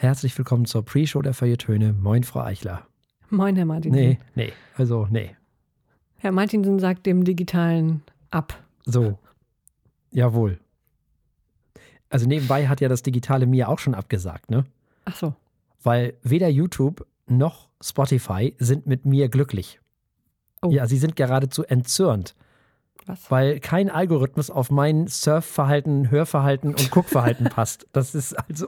Herzlich willkommen zur Pre-Show der Feuilletöne. Moin, Frau Eichler. Moin, Herr Martin. Nee, nee, also nee. Herr Martinsen sagt dem Digitalen ab. So. Jawohl. Also nebenbei hat ja das Digitale mir auch schon abgesagt, ne? Ach so. Weil weder YouTube noch Spotify sind mit mir glücklich. Oh. Ja, sie sind geradezu entzürnt, Was? weil kein Algorithmus auf mein Surfverhalten, Hörverhalten und Guckverhalten passt. Das ist also.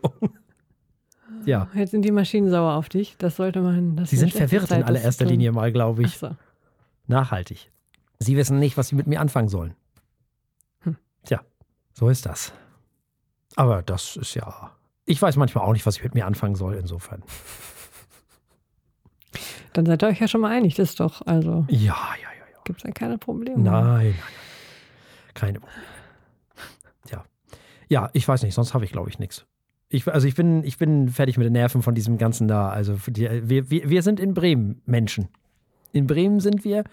Ja. Jetzt sind die Maschinen sauer auf dich. Das sollte man. Das Sie sind verwirrt Zeit, in allererster. Linie mal, glaube ich. so. Nachhaltig. Sie wissen nicht, was sie mit mir anfangen sollen. Hm. Tja, so ist das. Aber das ist ja. Ich weiß manchmal auch nicht, was ich mit mir anfangen soll, insofern. Dann seid ihr euch ja schon mal einig. Das ist doch, also Ja, ja, ja, ja. gibt es ja keine Probleme. Nein, nein, nein. Keine Probleme. Ja. Ja, ich weiß nicht, sonst habe ich, glaube ich, nichts. Ich, also ich bin, ich bin fertig mit den Nerven von diesem Ganzen da. Also die, wir, wir, wir sind in Bremen Menschen. In Bremen sind wir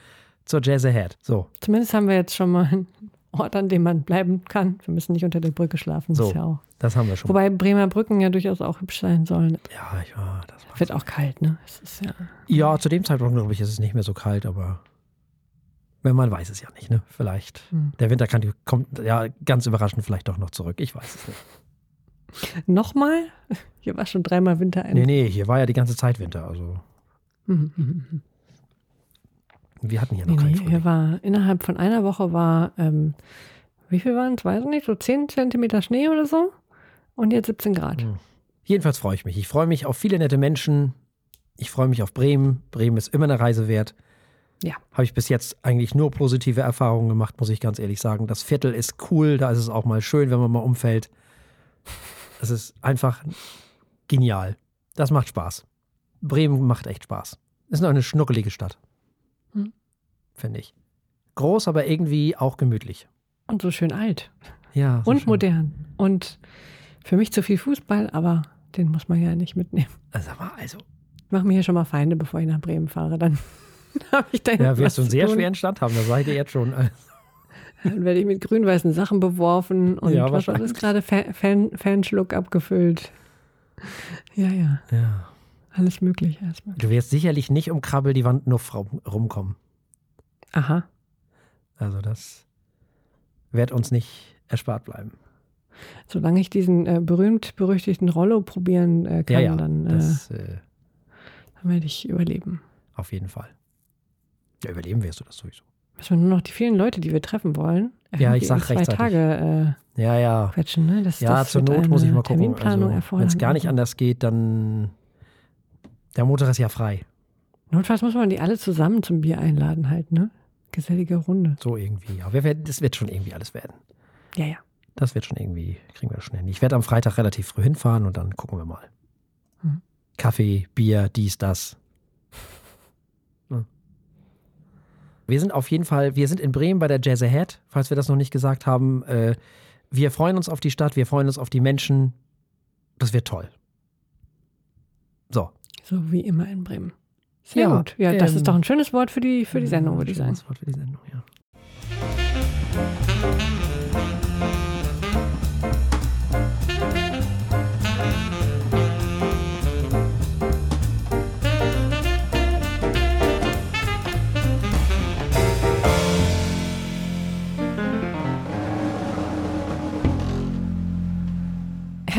zur Jazz Ahead. So. Zumindest haben wir jetzt schon mal einen Ort, an dem man bleiben kann. Wir müssen nicht unter der Brücke schlafen. Das So. ist ja auch. Das haben wir schon. Wobei Bremer Brücken ja durchaus auch hübsch sein sollen. ja, ja, das Wird auch kalt, ne? Es ist ja. Ja, zu dem Zeitpunkt, glaube ich, ist es nicht mehr so kalt, aber wenn man weiß es ja nicht, ne? Vielleicht. Hm. Der Winter kann, kommt ja ganz überraschend vielleicht doch noch zurück. Ich weiß es nicht. Nochmal? Hier war schon dreimal Winter. Nee, nee, hier war ja die ganze Zeit Winter. Also Mhm, mhm, mhm. wir hatten hier noch Nee, keinen Frühling. hier war innerhalb von einer Woche war, ähm, wie viel waren es? Weiß ich nicht, so 10 Zentimeter Schnee oder so. Und jetzt 17 Grad. Hm. Jedenfalls freue ich mich. Ich freue mich auf viele nette Menschen. Ich freue mich auf Bremen. Bremen ist immer eine Reise wert. Ja. Habe ich bis jetzt eigentlich nur positive Erfahrungen gemacht, muss ich ganz ehrlich sagen. Das Viertel ist cool, da ist es auch mal schön, wenn man mal umfällt. Es ist einfach genial. Das macht Spaß. Bremen macht echt Spaß. Ist noch eine schnuckelige Stadt. Hm. Finde ich. Groß, aber irgendwie auch gemütlich. Und so schön alt. Ja. so und schön. modern. Und für mich zu viel Fußball, aber den muss man ja nicht mitnehmen. Also, sag mal, also, Ich mache mir hier schon mal Feinde, bevor ich nach Bremen fahre. Dann habe ich da ja, wirst du einen sehr tun. schweren Stand haben, das seid ihr jetzt schon. Dann werde ich mit grün-weißen Sachen beworfen und Ja, was wahrscheinlich. alles gerade Fan, Fan, Fanschluck abgefüllt. Ja, ja, Ja. alles mögliche. Alles mögliche. Du wirst sicherlich nicht um Krabbel die Wand nur rum- rumkommen. Aha. Also das wird uns nicht erspart bleiben. Solange ich diesen äh, berühmt-berüchtigten Rollo probieren äh, kann, ja, ja, dann, äh, das äh, dann werde ich überleben. auf jeden Fall. Ja, überleben wirst du das sowieso. Müssen wir nur noch die vielen Leute, die wir treffen wollen, Ja, ich sag zwei rechtzeitig. Tage Ja, ja. äh, quetschen. Ne? Das, Ja, das zur Not muss ich mal gucken. Also. Wenn es gar nicht Also, anders geht, dann der Montag ist ja frei. Notfalls muss man die alle zusammen zum Bier einladen halt, ne? Gesellige Runde. So irgendwie. Ja, wir werden, das wird schon irgendwie alles werden. Ja, ja. Das wird schon irgendwie, kriegen wir das schon hin. Ich werde am Freitag relativ früh hinfahren und dann gucken wir mal. Mhm. Kaffee, Bier, dies, das. Wir sind auf jeden Fall, wir sind in Bremen bei der Jazz Ahead, falls wir das noch nicht gesagt haben. Äh, wir freuen uns auf die Stadt, wir freuen uns auf die Menschen. Das wird toll. So. So wie immer in Bremen. Sehr Ja, gut. Ja, das ähm, ist doch ein schönes Wort für die, für die Sendung, würde ich sagen. Schönes Wort für die Sendung, ja.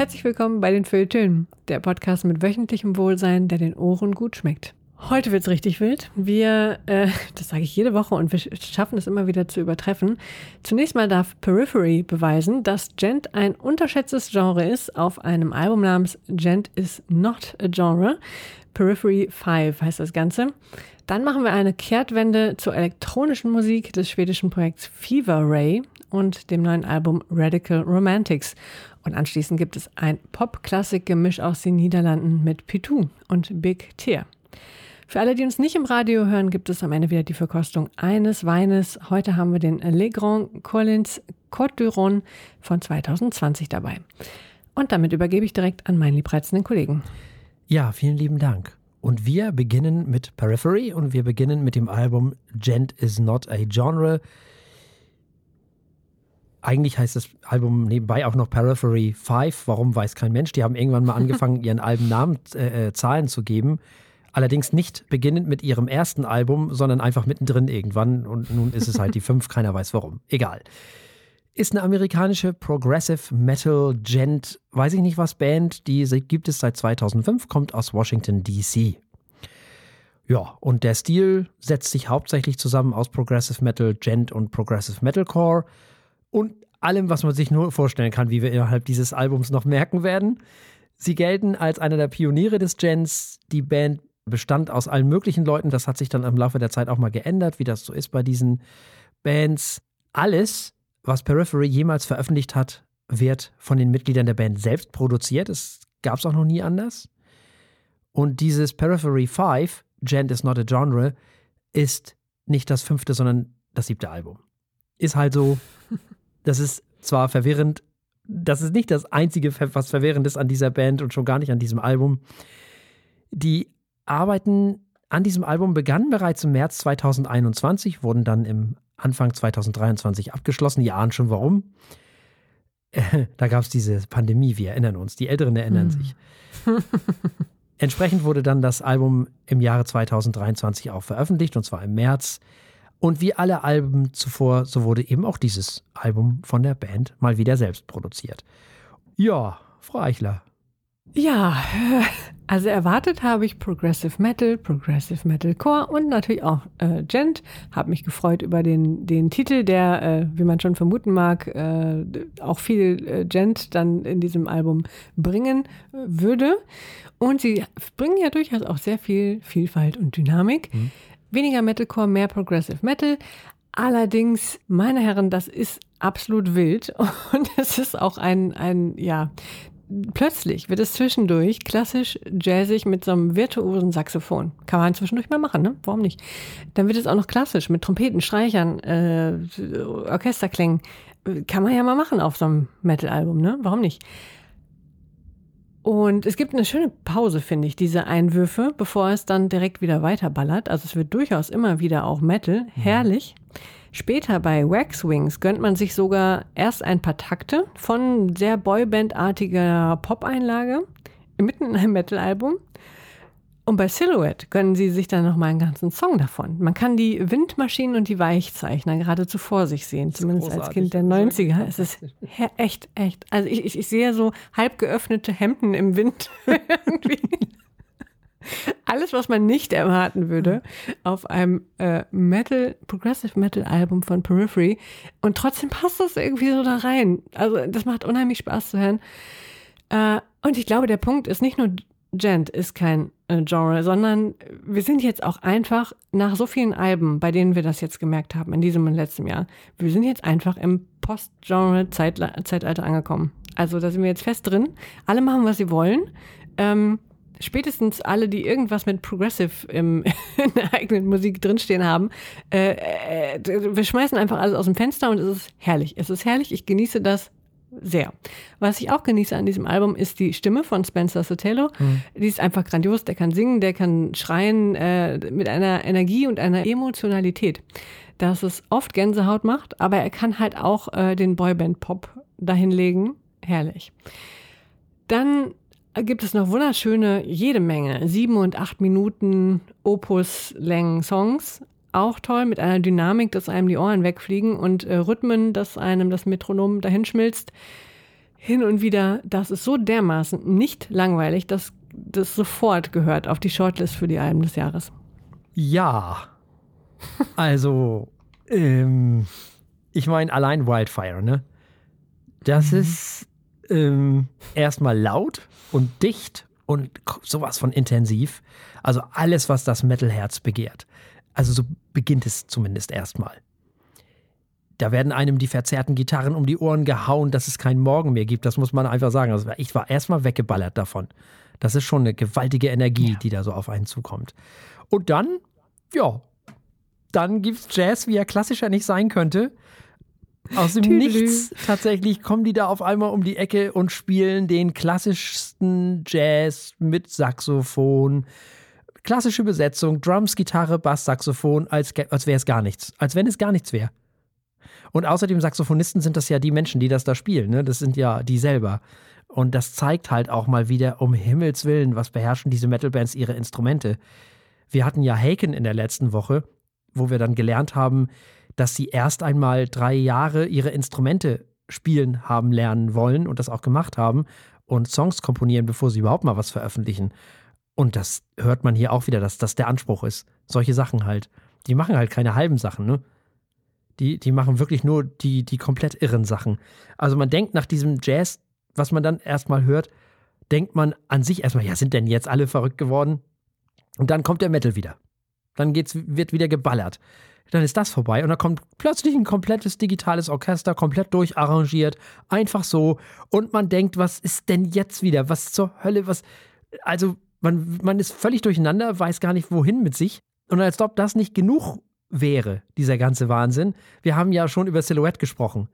Herzlich willkommen bei den Feuilletönen, der Podcast mit wöchentlichem Wohlsein, der den Ohren gut schmeckt. Heute wird's richtig wild. Wir, äh, das sage ich jede Woche und wir schaffen es immer wieder zu übertreffen. Zunächst mal darf Periphery beweisen, dass Gent ein unterschätztes Genre ist auf einem Album namens Gent is not a Genre. Periphery 5 heißt das Ganze. Dann machen wir eine Kehrtwende zur elektronischen Musik des schwedischen Projekts Fever Ray und dem neuen Album Radical Romantics. Und anschließend gibt es ein Pop-Klassik-Gemisch aus den Niederlanden mit Pitou und Big Tear. Für alle, die uns nicht im Radio hören, gibt es am Ende wieder die Verkostung eines Weines. Heute haben wir den Le Grand Collins Côte du Rhône von 2020 dabei. Und damit übergebe ich direkt an meinen liebreizenden Kollegen. Ja, vielen lieben Dank. Und wir beginnen mit Periphery und wir beginnen mit dem Album Gent is not a Genre. Eigentlich heißt das Album nebenbei auch noch Periphery 5. Warum weiß kein Mensch. Die haben irgendwann mal angefangen, ihren Albennamen äh, äh, Zahlen zu geben. Allerdings nicht beginnend mit ihrem ersten Album, sondern einfach mittendrin irgendwann. Und nun ist es halt die 5, keiner weiß warum. Egal. Ist eine amerikanische Progressive Metal Gent, weiß ich nicht was Band, die gibt es seit 2005, kommt aus Washington DC. Ja, und der Stil setzt sich hauptsächlich zusammen aus Progressive Metal, Gent und Progressive Metalcore und allem, was man sich nur vorstellen kann, wie wir innerhalb dieses Albums noch merken werden. Sie gelten als einer der Pioniere des Gens. Die Band bestand aus allen möglichen Leuten. Das hat sich dann im Laufe der Zeit auch mal geändert, wie das so ist bei diesen Bands. Alles, was Periphery jemals veröffentlicht hat, wird von den Mitgliedern der Band selbst produziert. Das gab es auch noch nie anders. Und dieses Periphery 5 Gent is not a genre, ist nicht das fünfte, sondern das siebte Album. Ist halt so, das ist zwar verwirrend, das ist nicht das einzige, was verwirrend ist an dieser Band und schon gar nicht an diesem Album. Die Arbeiten an diesem Album begannen bereits im März 2021, wurden dann im Anfang 2023 abgeschlossen. Die ahnen schon warum. da gab es diese Pandemie, wir erinnern uns. Die Älteren erinnern hm. sich. Entsprechend wurde dann das Album im Jahre 2023 auch veröffentlicht, und zwar im März. Und wie alle Alben zuvor, so wurde eben auch dieses Album von der Band mal wieder selbst produziert. Ja, Frau Eichler, ja, also erwartet habe ich Progressive Metal, Progressive Metalcore und natürlich auch äh, Gent. Habe mich gefreut über den, den Titel, der, äh, wie man schon vermuten mag, äh, auch viel äh, Gent dann in diesem Album bringen äh, würde. Und sie bringen ja durchaus auch sehr viel Vielfalt und Dynamik. Mhm. Weniger Metalcore, mehr Progressive Metal. Allerdings, meine Herren, das ist absolut wild und es ist auch ein, ein ja, plötzlich wird es zwischendurch klassisch jazzig mit so einem virtuosen Saxophon. Kann man zwischendurch mal machen, ne? Warum nicht? Dann wird es auch noch klassisch mit Trompeten, Streichern, äh, Orchesterklängen. Kann man ja mal machen auf so einem Metal-Album, ne? Warum nicht? Und es gibt eine schöne Pause, finde ich, diese Einwürfe, bevor es dann direkt wieder weiterballert. Also es wird durchaus immer wieder auch Metal. Mhm. Herrlich. Mhm. Später bei Waxwings gönnt man sich sogar erst ein paar Takte von sehr Boyband-artiger Pop-Einlage mitten in einem Metal-Album. Und bei Silhouette gönnen sie sich dann nochmal einen ganzen Song davon. Man kann die Windmaschinen und die Weichzeichner geradezu vor sich sehen, zumindest als Kind der 90er. Es ist echt, echt. Also ich, ich, ich sehe so halb geöffnete Hemden im Wind irgendwie. Alles, was man nicht erwarten würde auf einem äh, Metal, Progressive Metal Album von Periphery. Und trotzdem passt das irgendwie so da rein. Also, das macht unheimlich Spaß zu hören. Äh, und ich glaube, der Punkt ist nicht nur Gent ist kein Genre, sondern wir sind jetzt auch einfach nach so vielen Alben, bei denen wir das jetzt gemerkt haben in diesem und letzten Jahr, wir sind jetzt einfach im Post-Genre-Zeitalter angekommen. Also da sind wir jetzt fest drin. Alle machen, was sie wollen. Ähm, spätestens alle, die irgendwas mit Progressive im, in der eigenen Musik drinstehen haben, äh, äh, wir schmeißen einfach alles aus dem Fenster und es ist herrlich. Es ist herrlich, ich genieße das sehr. Was ich auch genieße an diesem Album ist die Stimme von Spencer Sotelo. Mhm. Die ist einfach grandios. Der kann singen, der kann schreien äh, mit einer Energie und einer Emotionalität, dass es oft Gänsehaut macht, aber er kann halt auch äh, den Boyband-Pop dahinlegen. Herrlich. Dann gibt es noch wunderschöne, jede Menge, sieben und acht Minuten Opus-Längen-Songs. Auch toll mit einer Dynamik, dass einem die Ohren wegfliegen und äh, Rhythmen, dass einem das Metronom dahinschmilzt. Hin und wieder, das ist so dermaßen nicht langweilig, dass das sofort gehört auf die Shortlist für die Alben des Jahres. Ja. Also, ähm, ich meine, allein Wildfire, ne? Das mhm. ist ähm, erstmal laut und dicht und sowas von intensiv. Also alles, was das Metalherz begehrt. Also so beginnt es zumindest erstmal. Da werden einem die verzerrten Gitarren um die Ohren gehauen, dass es keinen Morgen mehr gibt. Das muss man einfach sagen. Also ich war erstmal weggeballert davon. Das ist schon eine gewaltige Energie, ja. die da so auf einen zukommt. Und dann, ja, dann gibt es Jazz, wie er klassischer nicht sein könnte. Aus dem Nichts tatsächlich kommen die da auf einmal um die Ecke und spielen den klassischsten Jazz mit Saxophon. Klassische Besetzung, Drums, Gitarre, Bass, Saxophon, als, als wäre es gar nichts. Als wenn es gar nichts wäre. Und außerdem Saxophonisten sind das ja die Menschen, die das da spielen. Ne? Das sind ja die selber. Und das zeigt halt auch mal wieder, um Himmels Willen, was beherrschen diese Metal-Bands ihre Instrumente. Wir hatten ja Haken in der letzten Woche, wo wir dann gelernt haben, dass sie erst einmal drei Jahre ihre Instrumente spielen haben lernen wollen und das auch gemacht haben und Songs komponieren, bevor sie überhaupt mal was veröffentlichen. Und das hört man hier auch wieder, dass das der Anspruch ist. Solche Sachen halt. Die machen halt keine halben Sachen, ne? Die, die machen wirklich nur die, die komplett irren Sachen. Also man denkt nach diesem Jazz, was man dann erstmal hört, denkt man an sich erstmal, ja, sind denn jetzt alle verrückt geworden? Und dann kommt der Metal wieder. Dann geht's, wird wieder geballert. Dann ist das vorbei und dann kommt plötzlich ein komplettes digitales Orchester, komplett durcharrangiert, einfach so. Und man denkt, was ist denn jetzt wieder? Was zur Hölle? Was? Also, man, man ist völlig durcheinander, weiß gar nicht, wohin mit sich. Und als ob das nicht genug wäre, dieser ganze Wahnsinn. Wir haben ja schon über Silhouette gesprochen.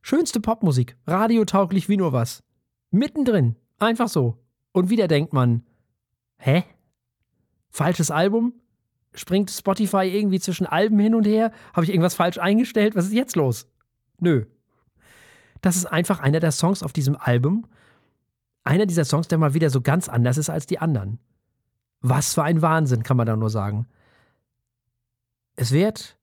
Schönste Popmusik, radiotauglich wie nur was. Mittendrin, einfach so. Und wieder denkt man, hä? Falsches Album? Springt Spotify irgendwie zwischen Alben hin und her? Habe ich irgendwas falsch eingestellt? Was ist jetzt los? Nö. Das ist einfach einer der Songs auf diesem Album. Einer dieser Songs, der mal wieder so ganz anders ist als die anderen. Was für ein Wahnsinn, kann man da nur sagen. Es wird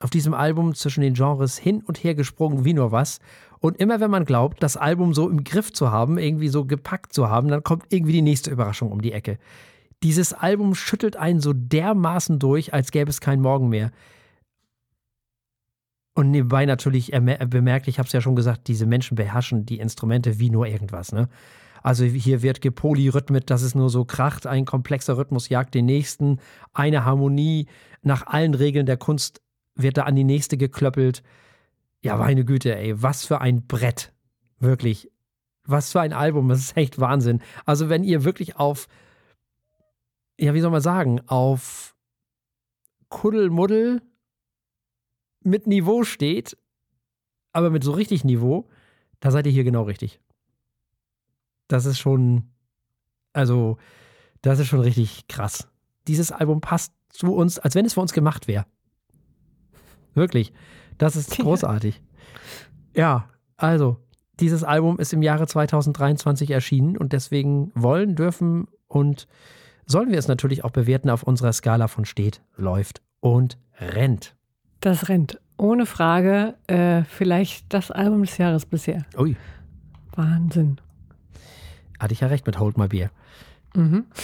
auf diesem Album zwischen den Genres hin und her gesprungen wie nur was. Und immer wenn man glaubt, das Album so im Griff zu haben, irgendwie so gepackt zu haben, dann kommt irgendwie die nächste Überraschung um die Ecke. Dieses Album schüttelt einen so dermaßen durch, als gäbe es keinen Morgen mehr. Und nebenbei natürlich bemerkt, ich habe es ja schon gesagt, diese Menschen beherrschen die Instrumente wie nur irgendwas. Ne? Also hier wird gepolyrhythmet, dass es nur so kracht, ein komplexer Rhythmus jagt den nächsten, eine Harmonie nach allen Regeln der Kunst wird da an die nächste geklöppelt. Ja, meine Güte, ey, was für ein Brett. Wirklich. Was für ein Album, das ist echt Wahnsinn. Also, wenn ihr wirklich auf, ja, wie soll man sagen, auf Kuddelmuddel mit Niveau steht, aber mit so richtig Niveau, da seid ihr hier genau richtig. Das ist schon, also, das ist schon richtig krass. Dieses Album passt zu uns, als wenn es für uns gemacht wäre. Wirklich. Das ist großartig. Ja, also, dieses Album ist im Jahre 2023 erschienen und deswegen wollen, dürfen und sollen wir es natürlich auch bewerten auf unserer Skala von steht, läuft und rennt. Das rennt. Ohne Frage, äh, vielleicht das Album des Jahres bisher. Ui. Wahnsinn. Hatte ich ja recht mit Hold My Beer. Mhm.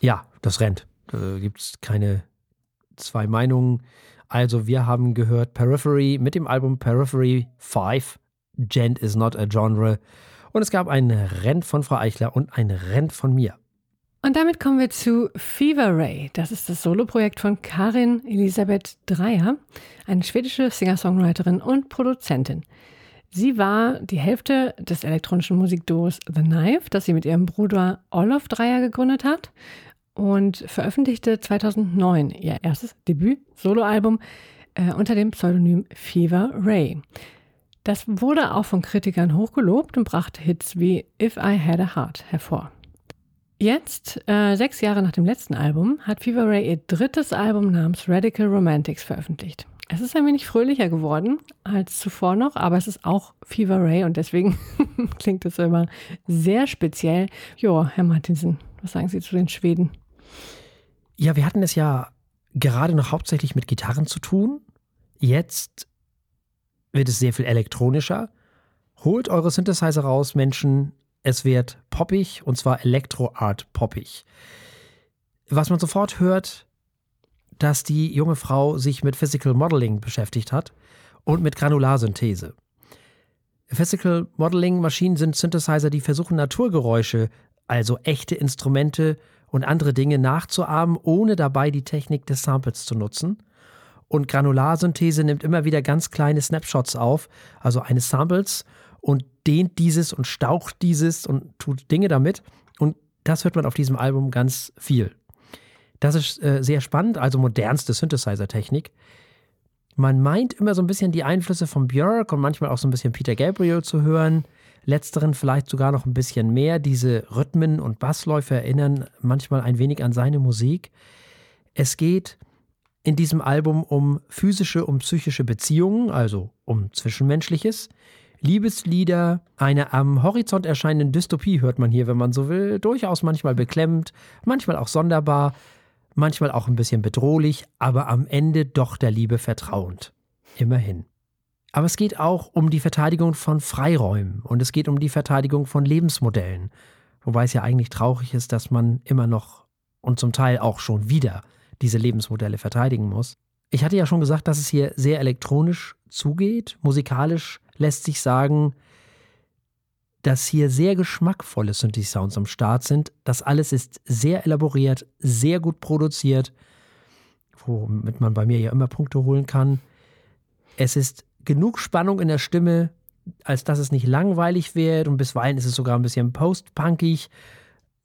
Ja, das rennt. Da gibt es keine zwei Meinungen. Also, wir haben gehört Periphery mit dem Album Periphery 5. Gent is not a genre. Und es gab ein Rent von Frau Eichler und ein Rent von mir. Und damit kommen wir zu Fever Ray. Das ist das Soloprojekt von Karin Elisabeth Dreyer, eine schwedische Singer-Songwriterin und Produzentin. Sie war die Hälfte des elektronischen Musikduos The Knife, das sie mit ihrem Bruder Olof Dreyer gegründet hat und veröffentlichte 2009 ihr erstes Debüt-Soloalbum äh, unter dem Pseudonym Fever Ray. Das wurde auch von Kritikern hochgelobt und brachte Hits wie If I Had a Heart hervor. Jetzt, äh, sechs Jahre nach dem letzten Album, hat Fever Ray ihr drittes Album namens Radical Romantics veröffentlicht. Es ist ein wenig fröhlicher geworden als zuvor noch, aber es ist auch Fever Ray und deswegen klingt es immer sehr speziell. Jo, Herr Martinsen, was sagen Sie zu den Schweden? Ja, wir hatten es ja gerade noch hauptsächlich mit Gitarren zu tun. Jetzt wird es sehr viel elektronischer. Holt eure Synthesizer raus, Menschen. Es wird poppig und zwar Elektro-Art poppig. Was man sofort hört, dass die junge Frau sich mit Physical Modeling beschäftigt hat und mit Granularsynthese. Physical Modeling Maschinen sind Synthesizer, die versuchen Naturgeräusche, also echte Instrumente und andere Dinge nachzuahmen, ohne dabei die Technik des Samples zu nutzen. Und Granularsynthese nimmt immer wieder ganz kleine Snapshots auf, also eines Samples, und dehnt dieses und staucht dieses und tut Dinge damit. Und das hört man auf diesem Album ganz viel. Das ist äh, sehr spannend, also modernste Synthesizer-Technik. Man meint immer so ein bisschen die Einflüsse von Björk und manchmal auch so ein bisschen Peter Gabriel zu hören letzteren vielleicht sogar noch ein bisschen mehr. Diese Rhythmen und Bassläufe erinnern manchmal ein wenig an seine Musik. Es geht in diesem Album um physische und psychische Beziehungen, also um Zwischenmenschliches. Liebeslieder, eine am Horizont erscheinende Dystopie hört man hier, wenn man so will, durchaus manchmal beklemmend, manchmal auch sonderbar, manchmal auch ein bisschen bedrohlich, aber am Ende doch der Liebe vertrauend. Immerhin. Aber es geht auch um die Verteidigung von Freiräumen und es geht um die Verteidigung von Lebensmodellen. Wobei es ja eigentlich traurig ist, dass man immer noch und zum Teil auch schon wieder diese Lebensmodelle verteidigen muss. Ich hatte ja schon gesagt, dass es hier sehr elektronisch zugeht. Musikalisch lässt sich sagen, dass hier sehr geschmackvolle Synthi-Sounds am Start sind. Das alles ist sehr elaboriert, sehr gut produziert, womit man bei mir ja immer Punkte holen kann. Es ist genug Spannung in der Stimme, als dass es nicht langweilig wird und bisweilen ist es sogar ein bisschen post-punkig.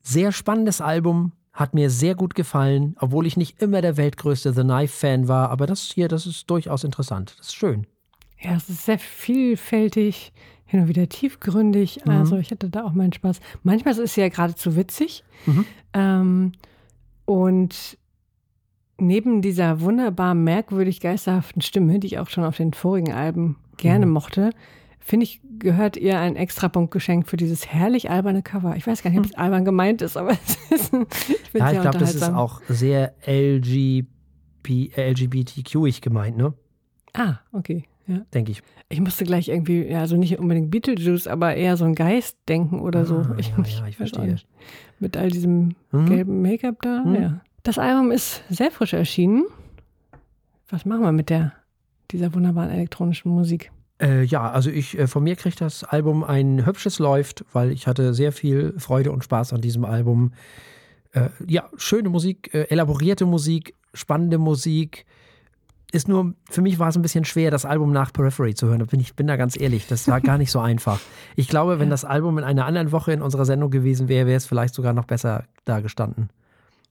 Sehr spannendes Album, hat mir sehr gut gefallen, obwohl ich nicht immer der weltgrößte The Knife-Fan war, aber das hier, das ist durchaus interessant. Das ist schön. Ja, es ist sehr vielfältig, hin und wieder tiefgründig. Mhm. Also ich hatte da auch meinen Spaß. Manchmal ist es ja geradezu witzig. Mhm. Ähm, und neben dieser wunderbar merkwürdig geisterhaften Stimme, die ich auch schon auf den vorigen Alben gerne mhm. mochte, finde ich, gehört ihr ein Extrapunkt geschenkt für dieses herrlich alberne Cover. Ich weiß gar nicht, ob es hm. albern gemeint ist, aber es ist ein, ich Ja, ich glaube, das ist auch sehr LGB, LGBTQ-ig gemeint, ne? Ah, okay. Ja. Denke ich. Ich musste gleich irgendwie, ja, also nicht unbedingt Beetlejuice, aber eher so ein Geist denken oder ah, so. Ich, ja, ja, ich verstehe. Mit all diesem hm? gelben Make-up da, hm? ja. Das Album ist sehr frisch erschienen. Was machen wir mit der, dieser wunderbaren elektronischen Musik? Äh, ja, also ich äh, von mir kriegt das Album ein hübsches Läuft, weil ich hatte sehr viel Freude und Spaß an diesem Album. Äh, ja, schöne Musik, äh, elaborierte Musik, spannende Musik. Ist nur, für mich war es ein bisschen schwer, das Album nach Periphery zu hören. Bin ich bin da ganz ehrlich, das war gar nicht so einfach. Ich glaube, wenn das Album in einer anderen Woche in unserer Sendung gewesen wäre, wäre es vielleicht sogar noch besser dargestanden.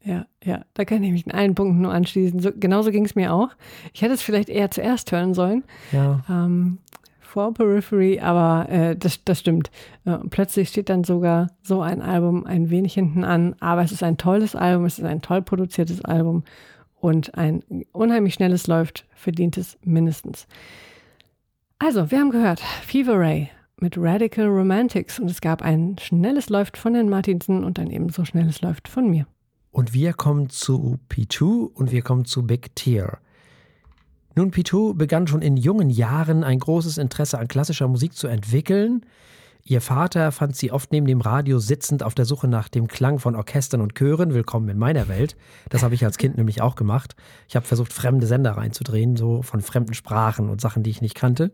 Ja, ja, da kann ich mich in allen Punkten nur anschließen. So, genauso ging es mir auch. Ich hätte es vielleicht eher zuerst hören sollen. Ja. Ähm, vor Periphery, aber äh, das, das stimmt. Äh, plötzlich steht dann sogar so ein Album ein wenig hinten an, aber es ist ein tolles Album, es ist ein toll produziertes Album und ein unheimlich schnelles läuft, verdient es mindestens. Also, wir haben gehört, Fever Ray mit Radical Romantics und es gab ein schnelles Läuft von Herrn Martinsen und ein ebenso schnelles Läuft von mir. Und wir kommen zu P2 und wir kommen zu Big Tear. Nun, P2 begann schon in jungen Jahren ein großes Interesse an klassischer Musik zu entwickeln. Ihr Vater fand sie oft neben dem Radio sitzend auf der Suche nach dem Klang von Orchestern und Chören. Willkommen in meiner Welt. Das habe ich als Kind nämlich auch gemacht. Ich habe versucht, fremde Sender reinzudrehen, so von fremden Sprachen und Sachen, die ich nicht kannte.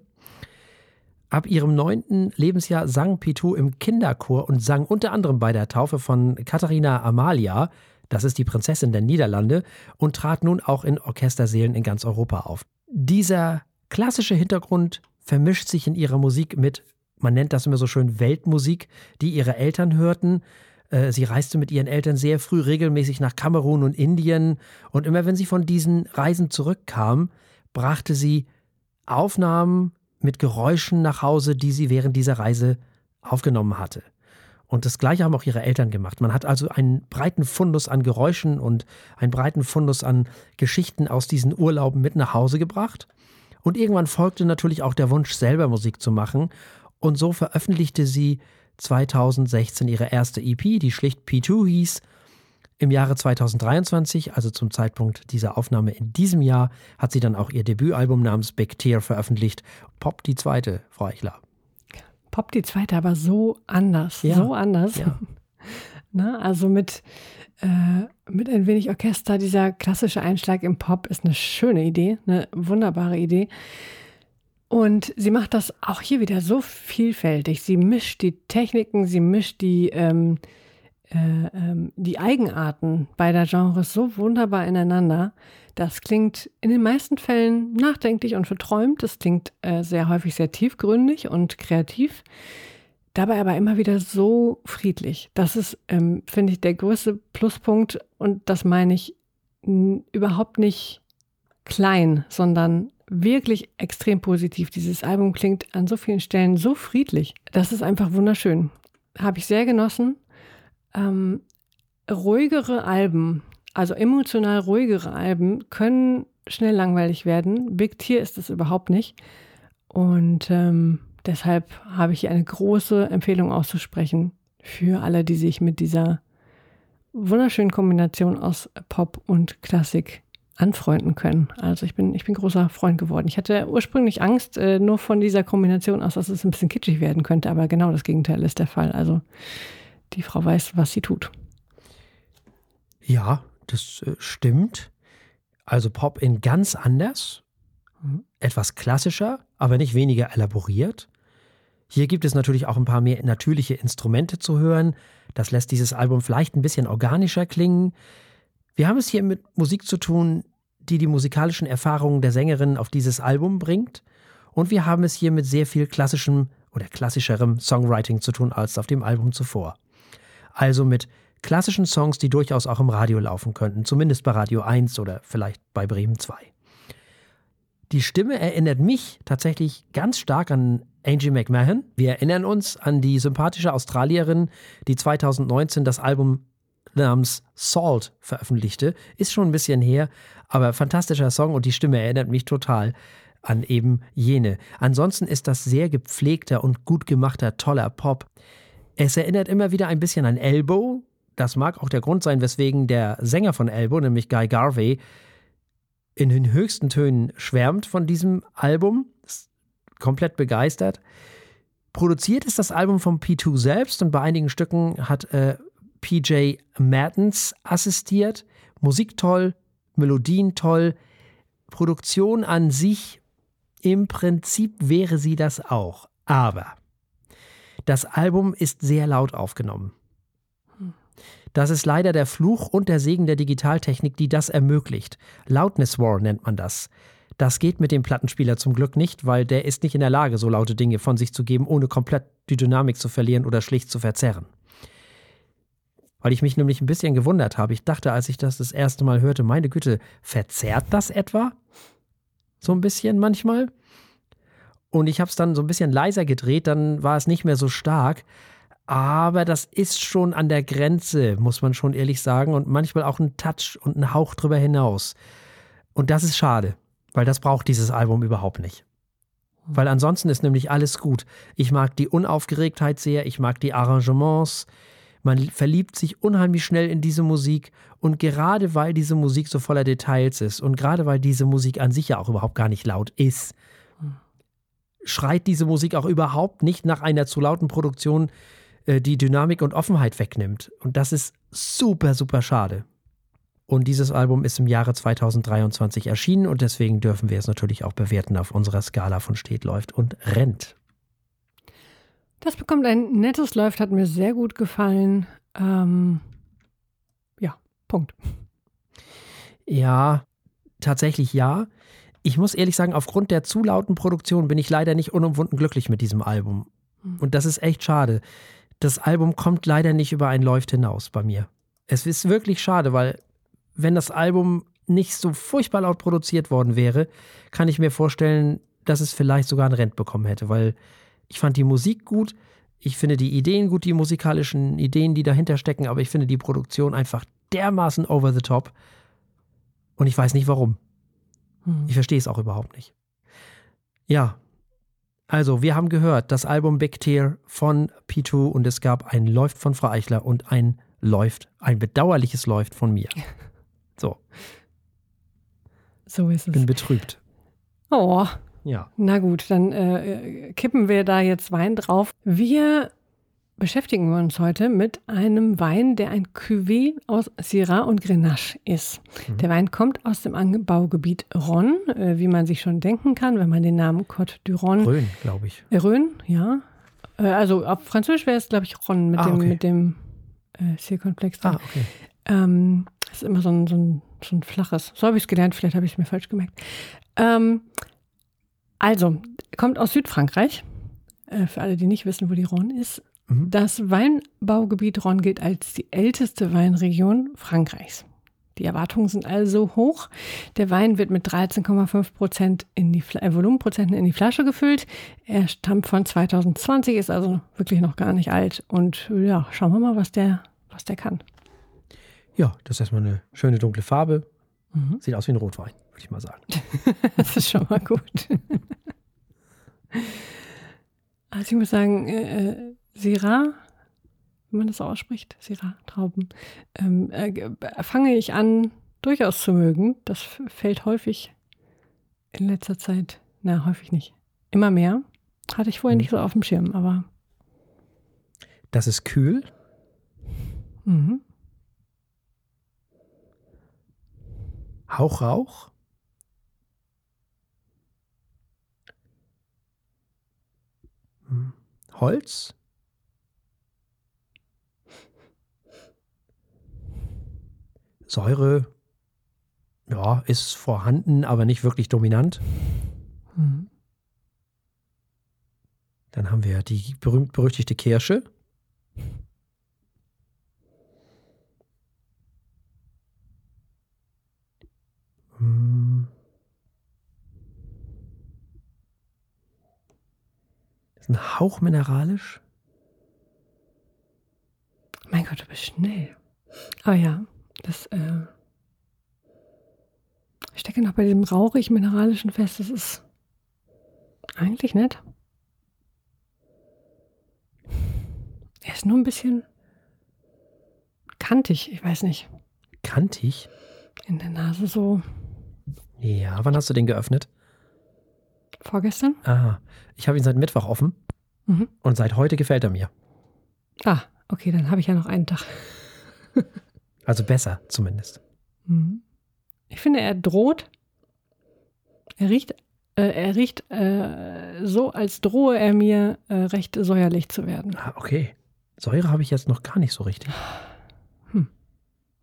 Ab ihrem neunten Lebensjahr sang Pitou im Kinderchor und sang unter anderem bei der Taufe von Katharina Amalia, das ist die Prinzessin der Niederlande und trat nun auch in Orchesterseelen in ganz Europa auf. Dieser klassische Hintergrund vermischt sich in ihrer Musik mit, man nennt das immer so schön Weltmusik, die ihre Eltern hörten. Äh, sie reiste mit ihren Eltern sehr früh regelmäßig nach Kamerun und Indien und immer wenn sie von diesen Reisen zurückkam, brachte sie Aufnahmen mit Geräuschen nach Hause, die sie während dieser Reise aufgenommen hatte. Und das Gleiche haben auch ihre Eltern gemacht. Man hat also einen breiten Fundus an Geräuschen und einen breiten Fundus an Geschichten aus diesen Urlauben mit nach Hause gebracht. Und irgendwann folgte natürlich auch der Wunsch, selber Musik zu machen. Und so veröffentlichte sie 2016 ihre erste EP, die schlicht P2 hieß. Im Jahre 2023, also zum Zeitpunkt dieser Aufnahme in diesem Jahr, hat sie dann auch ihr Debütalbum namens Big Tear veröffentlicht. Pop die zweite, Frau Eichler. Pop die zweite aber so anders, ja. so anders. Ja. Na, also mit, äh, mit ein wenig Orchester, dieser klassische Einschlag im Pop ist eine schöne Idee, eine wunderbare Idee. Und sie macht das auch hier wieder so vielfältig. Sie mischt die Techniken, sie mischt die, ähm, äh, ähm, die Eigenarten beider Genres so wunderbar ineinander. Das klingt in den meisten Fällen nachdenklich und verträumt. Das klingt äh, sehr häufig sehr tiefgründig und kreativ. Dabei aber immer wieder so friedlich. Das ist, ähm, finde ich, der größte Pluspunkt. Und das meine ich überhaupt nicht klein, sondern wirklich extrem positiv. Dieses Album klingt an so vielen Stellen so friedlich. Das ist einfach wunderschön. Habe ich sehr genossen. Ähm, ruhigere Alben Also emotional ruhigere Alben können schnell langweilig werden. Big Tier ist es überhaupt nicht. Und ähm, deshalb habe ich hier eine große Empfehlung auszusprechen für alle, die sich mit dieser wunderschönen Kombination aus Pop und Klassik anfreunden können. Also ich bin, ich bin großer Freund geworden. Ich hatte ursprünglich Angst, äh, nur von dieser Kombination aus, dass es ein bisschen kitschig werden könnte, aber genau das Gegenteil ist der Fall. Also die Frau weiß, was sie tut. Ja, das äh, stimmt. Also Pop in ganz anders, mhm. etwas klassischer, aber nicht weniger elaboriert. Hier gibt es natürlich auch ein paar mehr natürliche Instrumente zu hören. Das lässt dieses Album vielleicht ein bisschen organischer klingen. Wir haben es hier mit Musik zu tun, die die musikalischen Erfahrungen der Sängerin auf dieses Album bringt. Und wir haben es hier mit sehr viel klassischem oder klassischerem Songwriting zu tun als auf dem Album zuvor. Also mit klassischen Songs, die durchaus auch im Radio laufen könnten, zumindest bei Radio 1 oder vielleicht bei Bremen 2. Die Stimme erinnert mich tatsächlich ganz stark an Angie McMahon. Wir erinnern uns an die sympathische Australierin, die 2019 das Album namens Salt veröffentlichte. Ist schon ein bisschen her, aber fantastischer Song und die Stimme erinnert mich total an eben jene. Ansonsten ist das sehr gepflegter und gut gemachter, toller Pop. Es erinnert immer wieder ein bisschen an Elbow, das mag auch der Grund sein, weswegen der Sänger von Elbow, nämlich Guy Garvey, in den höchsten Tönen schwärmt von diesem Album, komplett begeistert. Produziert ist das Album von P2 selbst und bei einigen Stücken hat äh, PJ Mertens assistiert. Musik toll, Melodien toll, Produktion an sich im Prinzip wäre sie das auch. Aber das Album ist sehr laut aufgenommen. Das ist leider der Fluch und der Segen der Digitaltechnik, die das ermöglicht. Loudness War nennt man das. Das geht mit dem Plattenspieler zum Glück nicht, weil der ist nicht in der Lage, so laute Dinge von sich zu geben, ohne komplett die Dynamik zu verlieren oder schlicht zu verzerren. Weil ich mich nämlich ein bisschen gewundert habe. Ich dachte, als ich das das erste Mal hörte, meine Güte, verzerrt das etwa? So ein bisschen manchmal? Und ich habe es dann so ein bisschen leiser gedreht, dann war es nicht mehr so stark. Aber das ist schon an der Grenze, muss man schon ehrlich sagen. Und manchmal auch ein Touch und ein Hauch drüber hinaus. Und das ist schade, weil das braucht dieses Album überhaupt nicht. Weil ansonsten ist nämlich alles gut. Ich mag die Unaufgeregtheit sehr, ich mag die Arrangements. Man verliebt sich unheimlich schnell in diese Musik. Und gerade weil diese Musik so voller Details ist und gerade weil diese Musik an sich ja auch überhaupt gar nicht laut ist, schreit diese Musik auch überhaupt nicht nach einer zu lauten Produktion äh, die Dynamik und Offenheit wegnimmt. Und das ist super, super schade. Und dieses Album ist im Jahre 2023 erschienen und deswegen dürfen wir es natürlich auch bewerten auf unserer Skala von steht, läuft und rennt. Das bekommt ein nettes Läuft, hat mir sehr gut gefallen. Ähm, ja, Punkt. Ja, tatsächlich ja. Ich muss ehrlich sagen, aufgrund der zu lauten Produktion bin ich leider nicht unumwunden glücklich mit diesem Album. Hm. Und das ist echt schade das Album kommt leider nicht über ein Läuft hinaus bei mir. Es ist wirklich schade, weil wenn das Album nicht so furchtbar laut produziert worden wäre, kann ich mir vorstellen, dass es vielleicht sogar ein Rent bekommen hätte, weil ich fand die Musik gut, ich finde die Ideen gut, die musikalischen Ideen, die dahinter stecken, aber ich finde die Produktion einfach dermaßen over the top und ich weiß nicht warum. Hm. Ich verstehe es auch überhaupt nicht. Ja, also, wir haben gehört, das Album Big Tear von P2 und es gab ein Läuft von Frau Eichler und ein Läuft, ein bedauerliches Läuft von mir. So. So ist es. Bin betrübt. Oh. Ja. Na gut, dann äh, kippen wir da jetzt Wein drauf. Wir beschäftigen wir uns heute mit einem Wein, der ein Cuvée aus Syrah und Grenache ist. Mhm. Der Wein kommt aus dem Anbaugebiet Rhône, äh, wie man sich schon denken kann, wenn man den Namen Côte du Rhône. Rhön, glaube ich. Äh, Rhön, ja. Äh, also auf Französisch wäre es, glaube ich, Rhône mit ah, dem, okay. mit dem äh, C-Komplex. Ah, okay. Ähm, das ist immer so ein, so ein, so ein flaches. So habe ich es gelernt, vielleicht habe ich es mir falsch gemerkt. Ähm, also, kommt aus Südfrankreich. Äh, für alle, die nicht wissen, wo die Rhône ist. Mhm. Das Weinbaugebiet Rhône gilt als die älteste Weinregion Frankreichs. Die Erwartungen sind also hoch. Der Wein wird mit 13,5 Prozent in die äh, Volumenprozenten in die Flasche gefüllt. Er stammt von 2020, ist also wirklich noch gar nicht alt. Und ja, schauen wir mal, was der, was der kann. Ja, das ist erstmal eine schöne dunkle Farbe. Mhm. Sieht aus wie ein Rotwein, würde ich mal sagen. Das ist schon mal gut. Also ich muss sagen, äh, äh, Syrah, wenn man das so ausspricht, Syrah-Trauben, ähm, äh, fange ich an, durchaus zu mögen. Das fällt häufig in letzter Zeit, na, häufig nicht, immer mehr. Hatte ich vorher nicht so auf dem Schirm, aber Das ist kühl. mhm. Hauch Rauch. Hm. Holz. Säure. Ja, ist vorhanden, aber nicht wirklich dominant. Mhm. Dann haben wir die berühmt-berüchtigte Kirsche. Hm. Das ist ein Hauch mineralisch. Mein Gott, du bist schnell. Aber ja, das äh, ich stecke noch bei diesem rauchig-mineralischen fest. Das ist eigentlich nett. Er ist nur ein bisschen kantig, ich weiß nicht. Kantig. In der Nase so Ja, wann hast du den geöffnet? vorgestern. Ah, ich habe ihn seit Mittwoch offen Mhm. und seit heute gefällt er mir. Ah, okay, dann habe ich ja noch einen Tag. Also besser zumindest. Mhm. Ich finde, er droht. Er riecht, äh, er riecht äh, so, als drohe er mir äh, recht säuerlich zu werden. Ah, okay. Säure habe ich jetzt noch gar nicht so richtig.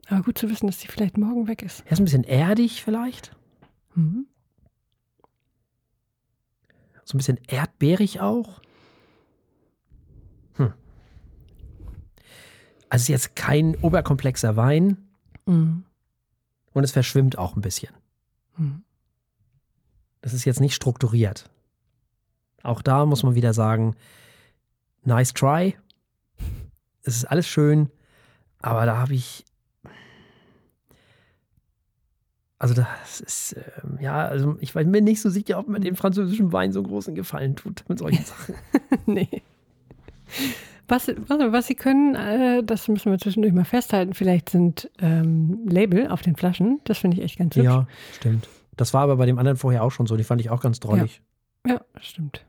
Aber gut zu wissen, dass die vielleicht morgen weg ist. Er ist ein bisschen erdig vielleicht. Mhm. So ein bisschen erdbeerig auch. Also es ist jetzt kein oberkomplexer Wein Mhm. und es verschwimmt auch ein bisschen. Mhm. Das ist jetzt nicht strukturiert. Auch da muss man wieder sagen, nice try. Es ist alles schön, aber da habe ich. Also das ist, ähm, ja, also ich war mir nicht so sicher, ob man dem französischen Wein so großen Gefallen tut mit solchen Sachen. nee. Was, was, was sie können, äh, das müssen wir zwischendurch mal festhalten, vielleicht sind ähm, Label auf den Flaschen. Das finde ich echt ganz hübsch. ja, stimmt. Das war aber bei dem anderen vorher auch schon so. Die fand ich auch ganz drollig. ja stimmt.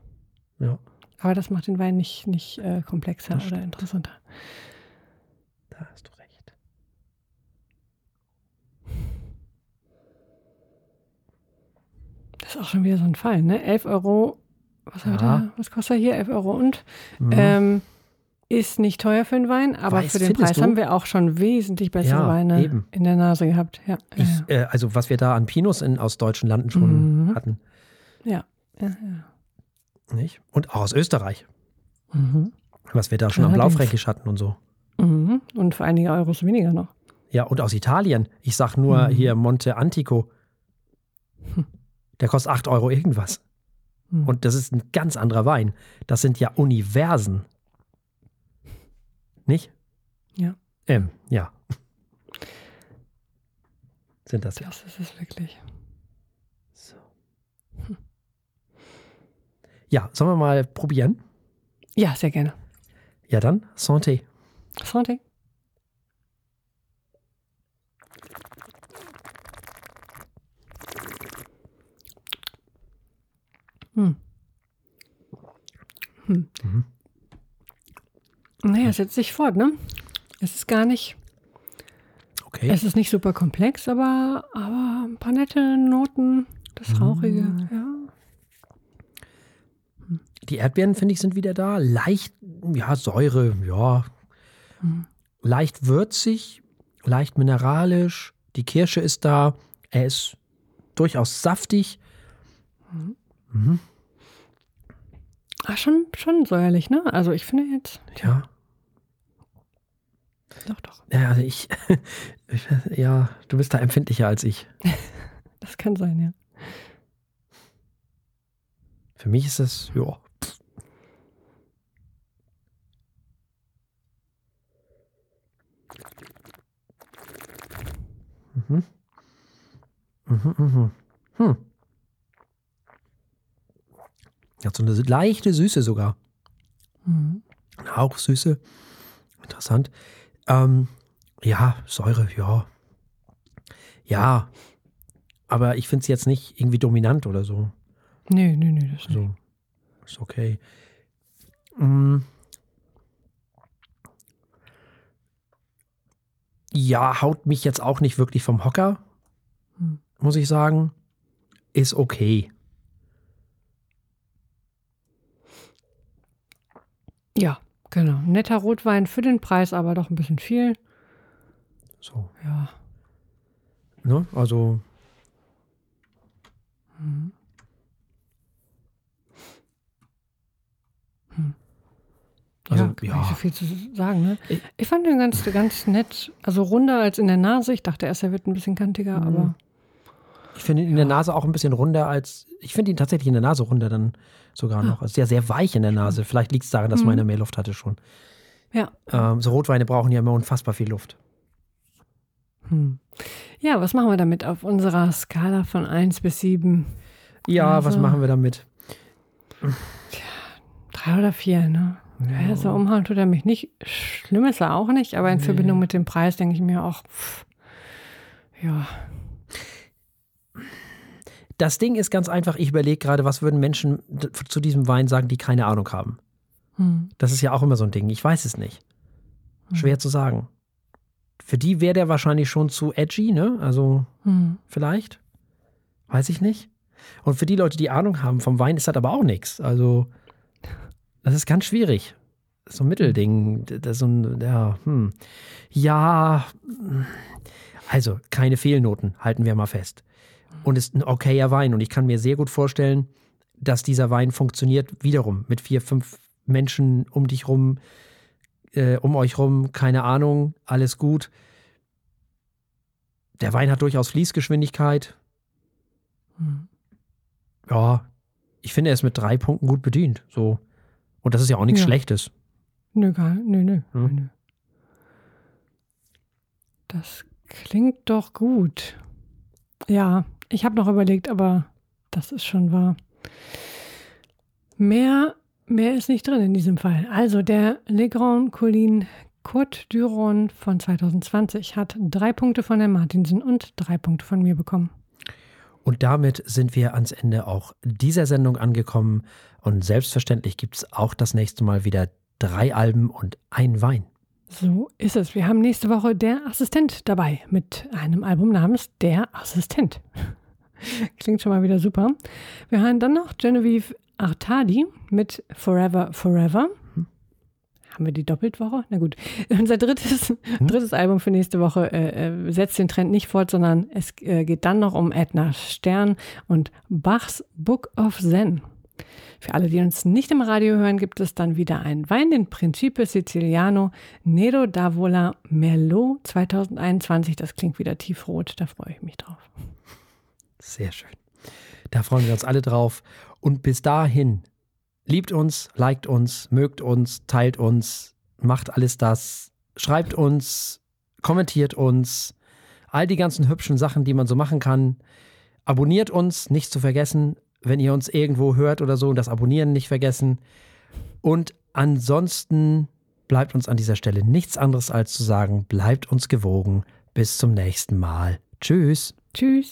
Ja. Aber das macht den Wein nicht, nicht äh, komplexer Das oder stimmt. interessanter. Da hast du recht. Das ist auch schon wieder so ein Fall, ne? 11 Euro, was, Ja. da? was kostet er hier? 11 Euro und? Mhm. Ähm, ist nicht teuer für einen Wein, aber Weiß, für den Preis du? haben wir auch schon wesentlich bessere Ja, Weine eben. in der Nase gehabt. Ja, ich, äh, also was wir da an Pinos in, aus deutschen Landen schon Mhm. hatten. ja. ja, ja. Nicht? Und auch aus Österreich. Mhm. Was wir da schon am. Blaufränkisch hatten und so. Mhm. Und für einige Euros weniger noch. Ja, und aus Italien. Ich sag nur Mhm. hier Monte Antico. Der kostet 8 Euro irgendwas. Mhm. Und das ist ein ganz anderer Wein. Das sind ja Universen. Nicht? Ja. Ähm, ja. Sind das ja. Das ist es wirklich. So. Ja, sollen wir mal probieren? Ja, sehr gerne. Ja, dann Santé. Santé. Hm. Hm. Mhm. Naja, es setzt sich fort, ne? Es ist gar nicht, Okay. es ist nicht super komplex, aber, aber ein paar nette Noten, das Rauchige, Mhm. ja. Die Erdbeeren, finde ich, sind wieder da. Leicht, ja, Säure, ja. Mhm. Leicht würzig, leicht mineralisch. Die Kirsche ist da. Er ist durchaus saftig. Mhm. Ah, schon, schon säuerlich, ne? Also ich finde jetzt, Ja. Doch, doch, Ja, also ich, ich, ja, du bist da empfindlicher als ich. das kann sein, ja. Für mich ist das, ja. Mhm. Mhm, mhm. Hm. Hat so eine leichte Süße sogar. Mhm. Eine Hauchsüße. Interessant. Ähm, ja, Säure, ja. Ja. Aber ich finde es jetzt nicht irgendwie dominant oder so. Nee, nee, nee, das nicht. So. Ist okay. Mm. Ja, haut mich jetzt auch nicht wirklich vom Hocker, Hm. muss ich sagen. Ist okay. Ja, genau. Netter Rotwein für den Preis, aber doch ein bisschen viel. So. Ja. Ne? Also, Also, ja, ja. nicht so viel zu sagen, ne? Ich- Ich fand den ganz, ganz nett. Also runder als in der Nase. Ich dachte erst, er wird ein bisschen kantiger, Mhm. aber ich finde ihn in der Nase auch ein bisschen runder als. Ich finde ihn tatsächlich in der Nase runder dann sogar noch. Also, sehr, sehr weich in der Nase. Vielleicht liegt es daran, dass Mhm. meine mehr Luft hatte schon. ja. Ähm, so Rotweine brauchen ja immer unfassbar viel Luft. Hm. Ja, was machen wir damit auf unserer Skala von 1 bis 7? Ja, was Also- machen wir damit? Drei oder vier, ne? Ja. so umhauen tut er mich nicht. Schlimm ist er auch nicht, aber in Nee. Verbindung mit dem Preis denke ich mir auch, pff, ja, Das Ding ist ganz einfach, ich überlege gerade, was würden Menschen zu diesem Wein sagen, die keine Ahnung haben. hm. Das ist ja auch immer so ein Ding. Ich weiß es nicht. Schwer zu sagen. Für die wäre der wahrscheinlich schon zu edgy, ne? Also Hm. vielleicht. Weiß ich nicht. Und für die Leute, die Ahnung haben vom Wein, ist das aber auch nichts. Also, das ist ganz schwierig. So ein Mittelding. Das so ein, ja, hm. Ja, also keine Fehlnoten, halten wir mal fest. Und ist ein okayer Wein. Und ich kann mir sehr gut vorstellen, dass dieser Wein funktioniert wiederum mit vier, fünf Menschen um dich rum, äh, um euch rum, keine Ahnung, alles gut. Der Wein hat durchaus Fließgeschwindigkeit. Hm. Ja, ich finde, er ist mit drei Punkten gut bedient. So. Und das ist ja auch nichts Ja. Schlechtes. Nö, gar nö, nö, Hm. nö, nö. Das klingt doch gut. Ja, ich habe noch überlegt, aber das ist schon wahr. Mehr, mehr ist nicht drin in diesem Fall. Also der Le Grand Colline Côte Duron von 2020 hat drei Punkte von Herrn Martinsen und drei Punkte von mir bekommen. Und damit sind wir ans Ende auch dieser Sendung angekommen. Und selbstverständlich gibt es auch das nächste Mal wieder drei Alben und ein Wein. So ist es. Wir haben nächste Woche der Assistent dabei mit einem Album namens Der Assistent. Klingt schon mal wieder super. Wir hören dann noch Genevieve Artadi mit Forever Forever. Haben wir die Doppeltwoche? Na gut. Unser drittes, drittes Album für nächste Woche äh, äh, setzt den Trend nicht fort, sondern es äh, geht dann noch um Edna Stern und Bachs Book of Zen. Für alle, die uns nicht im Radio hören, gibt es dann wieder einen Wein, den Principe Siciliano Nero d'Avola Merlot 2021. Das klingt wieder tiefrot, da freue ich mich drauf. Sehr schön. Da freuen wir uns alle drauf. Und bis dahin, liebt uns, liked uns, mögt uns, teilt uns, macht alles das, schreibt uns, kommentiert uns, all die ganzen hübschen Sachen, die man so machen kann. Abonniert uns, nicht zu vergessen, wenn ihr uns irgendwo hört oder so, und das Abonnieren nicht vergessen. Und ansonsten bleibt uns an dieser Stelle nichts anderes als zu sagen, bleibt uns gewogen. Bis zum nächsten Mal. Tschüss. Tschüss.